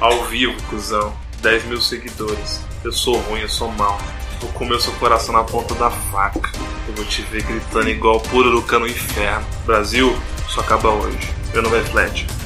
Ao vivo, cuzão. 10 mil seguidores. Eu sou ruim, eu sou mal. Vou comer seu coração na ponta da faca. Eu vou te ver gritando igual pururuca no inferno. Brasil, só acaba hoje. Meu nome é Fletcher.